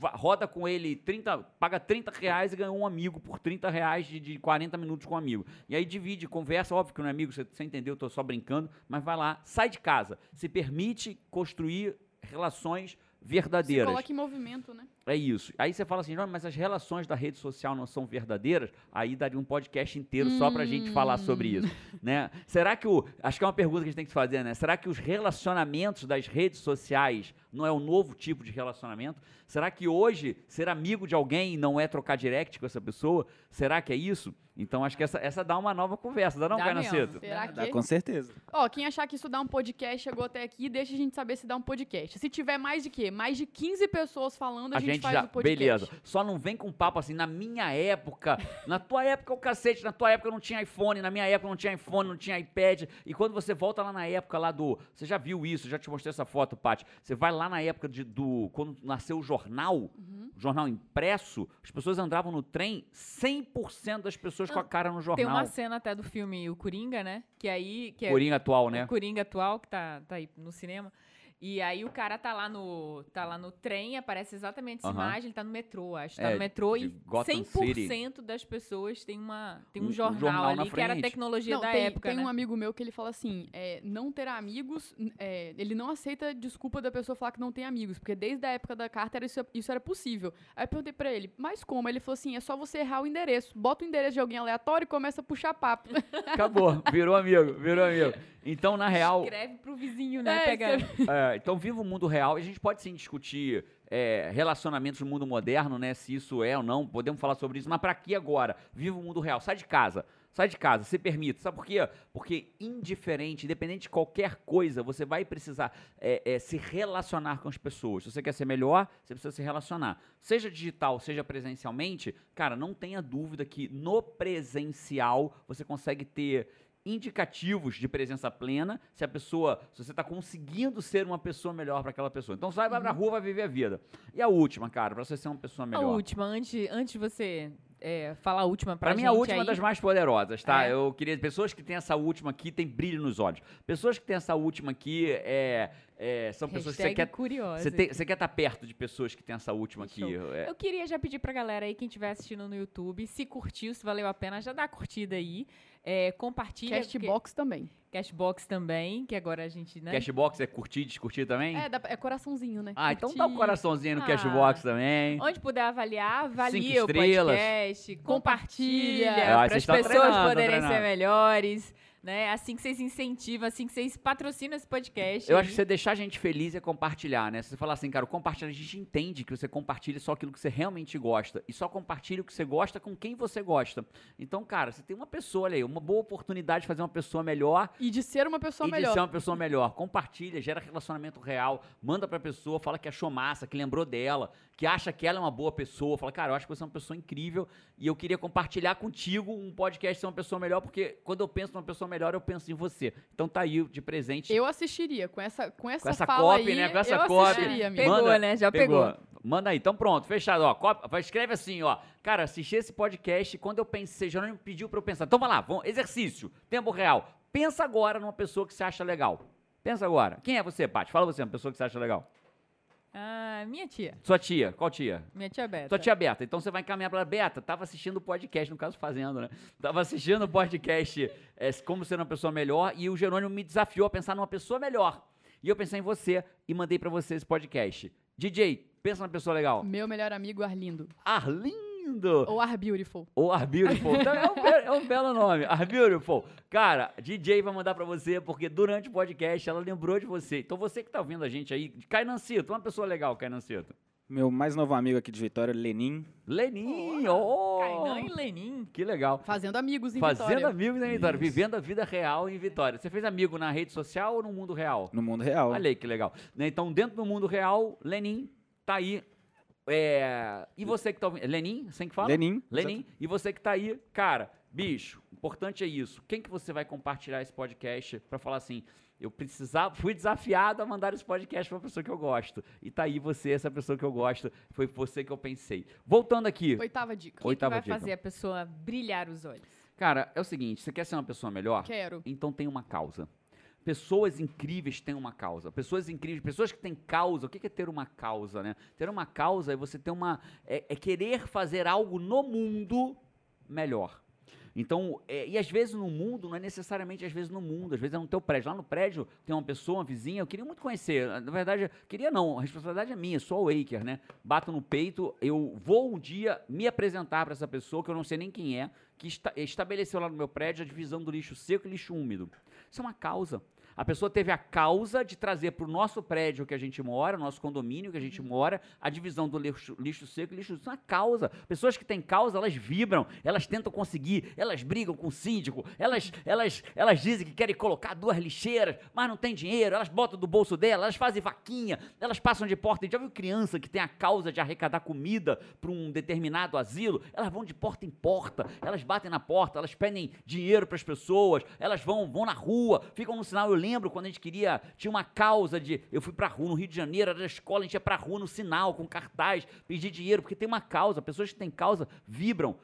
roda com ele 30, paga 30 reais e ganhou um amigo por 30 reais de, de 40 minutos com um amigo. E aí divide, conversa, óbvio que não é amigo, você, você entendeu, eu tô só brincando, mas vai lá, sai de casa, se permite construir relações Se verdadeiras. coloca em movimento, né? É isso. Aí você fala assim, mas as relações da rede social não são verdadeiras? Aí daria um podcast inteiro só pra gente falar sobre isso, né? Será que o... Acho que é uma pergunta que a gente tem que se fazer, né? Será que os relacionamentos das redes sociais não é um novo tipo de relacionamento? Será que hoje ser amigo de alguém não é trocar direct com essa pessoa? Será que é isso? Então acho que essa, essa dá uma nova conversa, dá não, Dá. Será Dá, que? com certeza. Ó, quem achar que isso dá um podcast chegou até aqui, deixa a gente saber se dá um podcast. Se tiver mais de quê? Mais de 15 pessoas falando, a, A gente, gente faz já, o podcast. beleza. Só não vem com papo assim, na minha época, na tua época o cacete, na tua época não tinha iPhone, na minha época não tinha iPhone, não tinha iPad. E quando você volta lá na época lá do, você já viu isso, já te mostrei essa foto, Paty. Você vai lá na época de, do, quando nasceu o jornal, Uhum. o jornal impresso, as pessoas andavam no trem, 100% das pessoas com a cara no jornal. Tem uma cena até do filme O Coringa, né? Que aí. Que é- Coringa atual, né? O Coringa atual, que tá, tá aí no cinema. E aí o cara tá lá no, tá lá no trem, aparece exatamente essa Aham. imagem, ele tá no metrô, acho. Tá É, no metrô e Gotham 100% das pessoas tem, uma, tem um, Um- um jornal, jornal na ali, que era a tecnologia Não, da tem, época, tem né? um amigo meu que ele fala assim: é, não ter amigos, é, ele não aceita desculpa da pessoa falar que não tem amigos, porque desde a época da carta era isso, isso era possível. Aí eu perguntei pra ele, mas como? Ele falou assim: é só você errar o endereço, bota o endereço de alguém aleatório e começa a puxar papo. Acabou, virou amigo, virou amigo. Então, na real, Escreve pro vizinho, né? É, Pega... É, então, viva o mundo real. E a gente pode sim discutir é, relacionamentos no mundo moderno, né? Se isso é ou não. Podemos falar sobre isso. Mas para aqui agora? Viva o mundo real. Sai de casa. Sai de casa, se permita. Sabe por quê? Porque indiferente, independente de qualquer coisa, você vai precisar é, é, se relacionar com as pessoas. Se você quer ser melhor, você precisa se relacionar. Seja digital, seja presencialmente, cara, não tenha dúvida que no presencial você consegue ter indicativos de presença plena se a pessoa, se você está conseguindo ser uma pessoa melhor para aquela pessoa. Então sai, vai pra rua, vai viver a vida. E a última, cara, para você ser uma pessoa A melhor. última, antes, antes de você é, falar a última pra Pra mim, a última aí, das mais poderosas, tá? É. Eu queria. Pessoas que têm essa última aqui têm brilho nos olhos. Pessoas que têm essa última aqui é, é, são pessoas que você quer. curiosa. Você, tem- você quer estar perto de pessoas que têm essa última aqui. É, Eu queria já pedir pra galera aí, quem estiver assistindo no YouTube, se curtiu, se valeu a pena, já dá a curtida aí. É, compartilha. porque- Castbox também. Cashbox também, que agora a gente, né? Cashbox é curtir, descurtir também? É, dá- é coraçãozinho, né? ah, então dá um Curtir. coraçãozinho no Ah. Cashbox também. Onde puder avaliar, avalia Cinco o estrelas. podcast, Compartilha. compartilha Ah, para as pessoas treinando, poderem treinando. ser melhores, né? Assim que vocês incentivam, assim que vocês patrocinam esse podcast. Eu acho que você deixar a gente feliz é compartilhar, né? Se você falar assim, cara, compartilhar, a gente entende que você compartilha só aquilo que você realmente gosta. E só compartilha o que você gosta com quem você gosta. Então, cara, você tem uma pessoa, olha aí, uma boa oportunidade de fazer uma pessoa melhor E de ser uma pessoa e melhor. de ser uma pessoa melhor. Compartilha, gera relacionamento real, manda pra pessoa, fala que achou massa, que lembrou dela, que acha que ela é uma boa pessoa. Fala, cara, eu acho que você é uma pessoa incrível e eu queria compartilhar contigo um podcast ser uma pessoa melhor, porque quando eu penso numa pessoa melhor, eu penso em você. Então tá aí de presente. Eu assistiria. Com essa, com essa, Com essa fala copy, aí, né? Com essa eu copy. assistiria, amigo. Pegou, Manda- né? Já pegou. Manda aí. Então pronto, fechado. Ó, cop- vai- escreve assim, ó. Cara, assisti esse podcast quando eu pensei, Jerônimo pediu pra eu pensar. Então vai lá, vamos, exercício, tempo real. Pensa agora numa pessoa que você acha legal. Pensa agora. Quem é você, Paty? Fala você, uma pessoa que você acha legal. Ah, minha tia. Sua tia, qual tia? Minha tia Beta. Sua tia Beta. Então você vai encaminhar pra ela. Beta, tava assistindo o podcast, no caso fazendo, né? Tava assistindo o podcast é, Como Ser Uma Pessoa Melhor e o Jerônimo me desafiou a pensar numa pessoa melhor. E eu pensei em você e mandei pra você esse podcast. DJ, pensa numa pessoa legal. Meu melhor amigo, Arlindo. Arlindo! Ou Ar Beautiful. Ou Ar Beautiful. Então, é, um, é um belo nome. Ar Beautiful. Cara, DJ vai mandar pra você, porque durante o podcast ela lembrou de você. Então você que tá ouvindo a gente aí, Cainancito, uma pessoa legal, Cainancito. Meu mais novo amigo aqui de Vitória, Lenin. Lenin, oh! Kainan e Lenin. Que legal. Fazendo amigos em Fazendo Vitória. amigos em Vitória, Isso. vivendo a vida real em Vitória. Você fez amigo na rede social ou no mundo real? No mundo real. Olha aí que legal. Então, dentro do mundo real, Lenin tá aí. É, E você que tá ouvindo. Lenin, assim que fala? Lenin. Lenin, e você que tá aí, cara, bicho, importante é isso. Quem que você vai compartilhar esse podcast pra falar assim, eu precisava, fui desafiado a mandar esse podcast pra pessoa que eu gosto. E tá aí você, essa pessoa que eu gosto, foi você que eu pensei. Voltando aqui, Oitava dica. O que, que Oitava vai dica. fazer a pessoa brilhar os olhos? cara, é o seguinte, você quer ser uma pessoa melhor? Quero. Então tem uma causa. Pessoas incríveis têm uma causa. Pessoas incríveis, pessoas que têm causa. O que é ter uma causa, né? Ter uma causa é você ter uma. É, é querer fazer algo no mundo melhor. Então, é, e às vezes no mundo, não é necessariamente às vezes no mundo, às vezes é no teu prédio. Lá no prédio tem uma pessoa, uma vizinha, eu queria muito conhecer. Na verdade, queria não, a responsabilidade é minha, sou o Waker, né? Bato no peito, eu vou um dia me apresentar para essa pessoa, que eu não sei nem quem é, que esta- estabeleceu lá no meu prédio a divisão do lixo seco e lixo úmido. Isso é uma causa. A pessoa teve a causa de trazer para o nosso prédio que a gente mora, nosso condomínio que a gente mora, a divisão do lixo, lixo seco e lixo. Isso é uma causa. Pessoas que têm causa, elas vibram, elas tentam conseguir, elas brigam com o síndico, elas, elas, elas dizem que querem colocar duas lixeiras, mas não tem dinheiro, elas botam do bolso dela, elas fazem vaquinha, elas passam de porta. Já viu criança que tem a causa de arrecadar comida para um determinado asilo? Elas vão de porta em porta, elas batem na porta, elas pedem dinheiro para as pessoas, elas vão, vão na rua, ficam no sinal. Eu lembro quando a gente queria, tinha uma causa de. Eu fui pra rua no Rio de Janeiro, era da escola, a gente ia pra rua no sinal, com cartaz, pedir dinheiro, porque tem uma causa. Pessoas que têm causa vibram,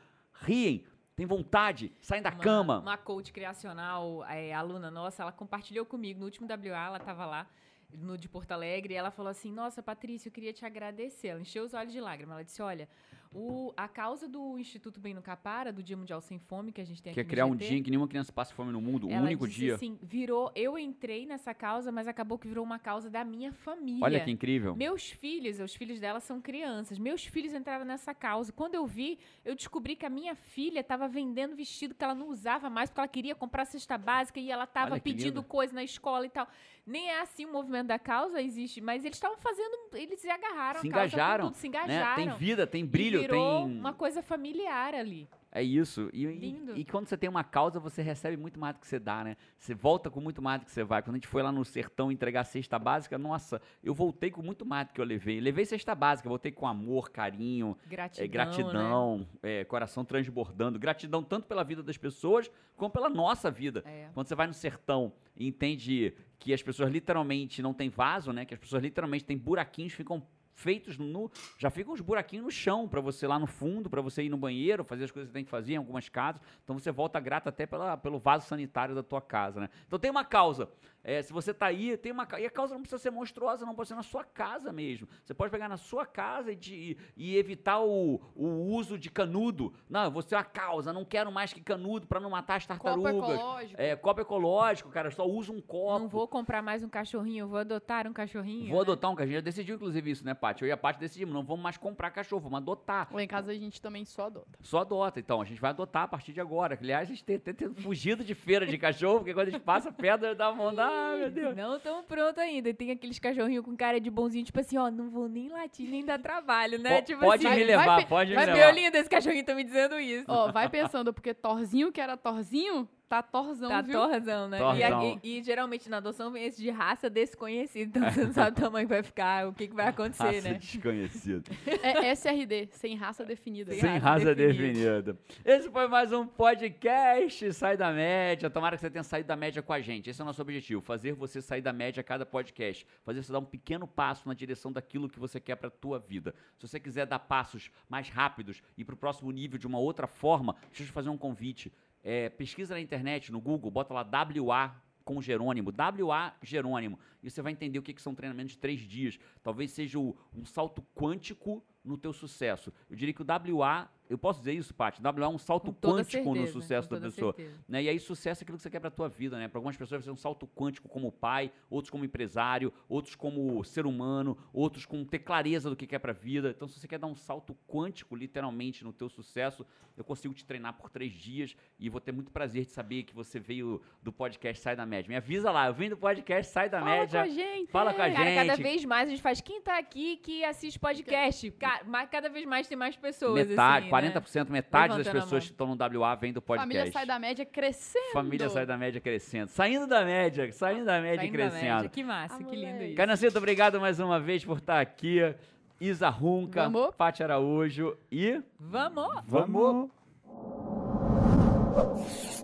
riem, têm vontade, saem da Uma- cama. Uma coach criacional, é, aluna nossa, ela compartilhou comigo no último WA, ela estava lá no de Porto Alegre, e ela falou assim: Nossa, Patrícia, eu queria te agradecer. Ela encheu os olhos de lágrimas. Ela disse: Olha, o, a causa do Instituto Bem no Capara, do Dia Mundial Sem Fome, que a gente tem Quer aqui no criar um dia em que nenhuma criança passe fome no mundo, um ela único disse dia. assim, virou, eu entrei nessa causa, mas acabou que virou uma causa da minha família. Olha que incrível. Meus filhos, os filhos dela são crianças. Meus filhos entraram nessa causa. Quando eu vi, eu descobri que a minha filha estava vendendo vestido que ela não usava mais porque ela queria comprar cesta básica e ela estava que pedindo coisa na escola e tal. Nem é assim o movimento da causa, existe, mas eles estavam fazendo, eles se agarraram, Se engajaram, tudo, se né? engajaram. Tem vida, tem brilho, virou tem. uma coisa familiar ali. É isso. E, e- e quando você tem uma causa, você recebe muito mais do que você dá, né? Você volta com muito mais do que você vai. Quando a gente foi lá no sertão entregar cesta básica, nossa, eu voltei com muito mais do que eu levei. Levei cesta básica, voltei com amor, carinho, Gratidão. é, né? gratidão, é, coração transbordando. Gratidão tanto pela vida das pessoas, como pela nossa vida. É. Quando você vai no sertão e entende que as pessoas literalmente não têm vaso, né? Que as pessoas literalmente têm buraquinhos, ficam feitos no. Já ficam os buraquinhos no chão para você ir lá no fundo, para você ir no banheiro, fazer as coisas que tem que fazer em algumas casas. Então você volta grato até pela, pelo vaso sanitário da tua casa, né? Então tem uma causa. É, se você tá aí, tem uma E a causa não precisa ser monstruosa, não pode ser na sua casa mesmo. Você pode pegar na sua casa e, de- e evitar o, o uso de canudo. Não, vou ser uma causa, não quero mais que canudo para não matar as Copo tartarugas. ecológico. É, copo ecológico, cara, só usa um copo. Não vou comprar mais um cachorrinho, vou adotar um cachorrinho. Vou né? adotar um cachorro. Já decidiu, inclusive, isso, né, Paty? Eu e a Paty decidimos, não vamos mais comprar cachorro, vamos adotar. Lá em casa a gente também só adota. Só adota, então. A gente vai adotar a partir de agora. Aliás, a gente tem até tem fugido de feira de cachorro, porque quando a gente passa pedra, dá onda. Ah, meu Deus. Não estão pronto ainda. E tem aqueles cachorrinhos com cara de bonzinho, tipo assim, ó, não vou nem latir, nem dar trabalho, né? Po- tipo pode assim, me vai- levar, vai pode me Mas levar. meu lindo, esse cachorrinho tá me dizendo isso. Ó, vai pensando, porque Thorzinho, que era Thorzinho, tá Thorzão, Tá viu? torzão, né? E, Torzão. a- e- e geralmente na adoção vem esse de raça desconhecida, então *laughs* você não sabe o tamanho que vai ficar, o que, que vai acontecer, Raça né? desconhecida. É SRD, sem raça definida. Sem Sem raça raça definida. definida. Esse foi mais um podcast Sai da Média. Tomara que você tenha saído da média com a gente. Esse é o nosso objetivo, fazer você sair da média a cada podcast. Fazer você dar um pequeno passo na direção daquilo que você quer para tua vida. Se você quiser dar passos mais rápidos e para o próximo nível de uma outra forma, deixa eu te fazer um convite. É, pesquisa na internet, no Google, bota lá WA com Jerônimo, WA Jerônimo, e você vai entender o que, que são treinamentos de três dias. Talvez seja o- um salto quântico no teu sucesso. Eu diria que o WA, eu posso dizer isso, Paty? WA é um salto quântico no certeza, sucesso com da pessoa. Né? E aí, sucesso é aquilo que você quer pra tua vida, né? Para algumas pessoas vai ser um salto quântico como pai, outros como empresário, outros como ser humano, outros com ter clareza do que quer pra vida. Então, se você quer dar um salto quântico, literalmente, no teu sucesso, eu consigo te treinar por três dias e vou ter muito prazer de saber que você veio do podcast Sai da Média. Me avisa lá, eu vim do podcast Sai da Fala Média. com a gente. Fala com a. Cara, cada gente. vez mais a gente faz. Quem tá aqui que assiste podcast? Cada vez mais tem mais pessoas. Metade, assim, 40%, metade das Levantando pessoas que estão no WA vem do podcast. Família sai da média crescendo. Família sai da média crescendo. Saindo da média, saindo da média Saindo e da crescendo. média. Que massa, Ah, que lindo moleque. isso. Canancito, obrigado mais uma vez por estar aqui. Isa Runca, Vamos. Paty Araújo e... Vamos! Vamos. Vamos.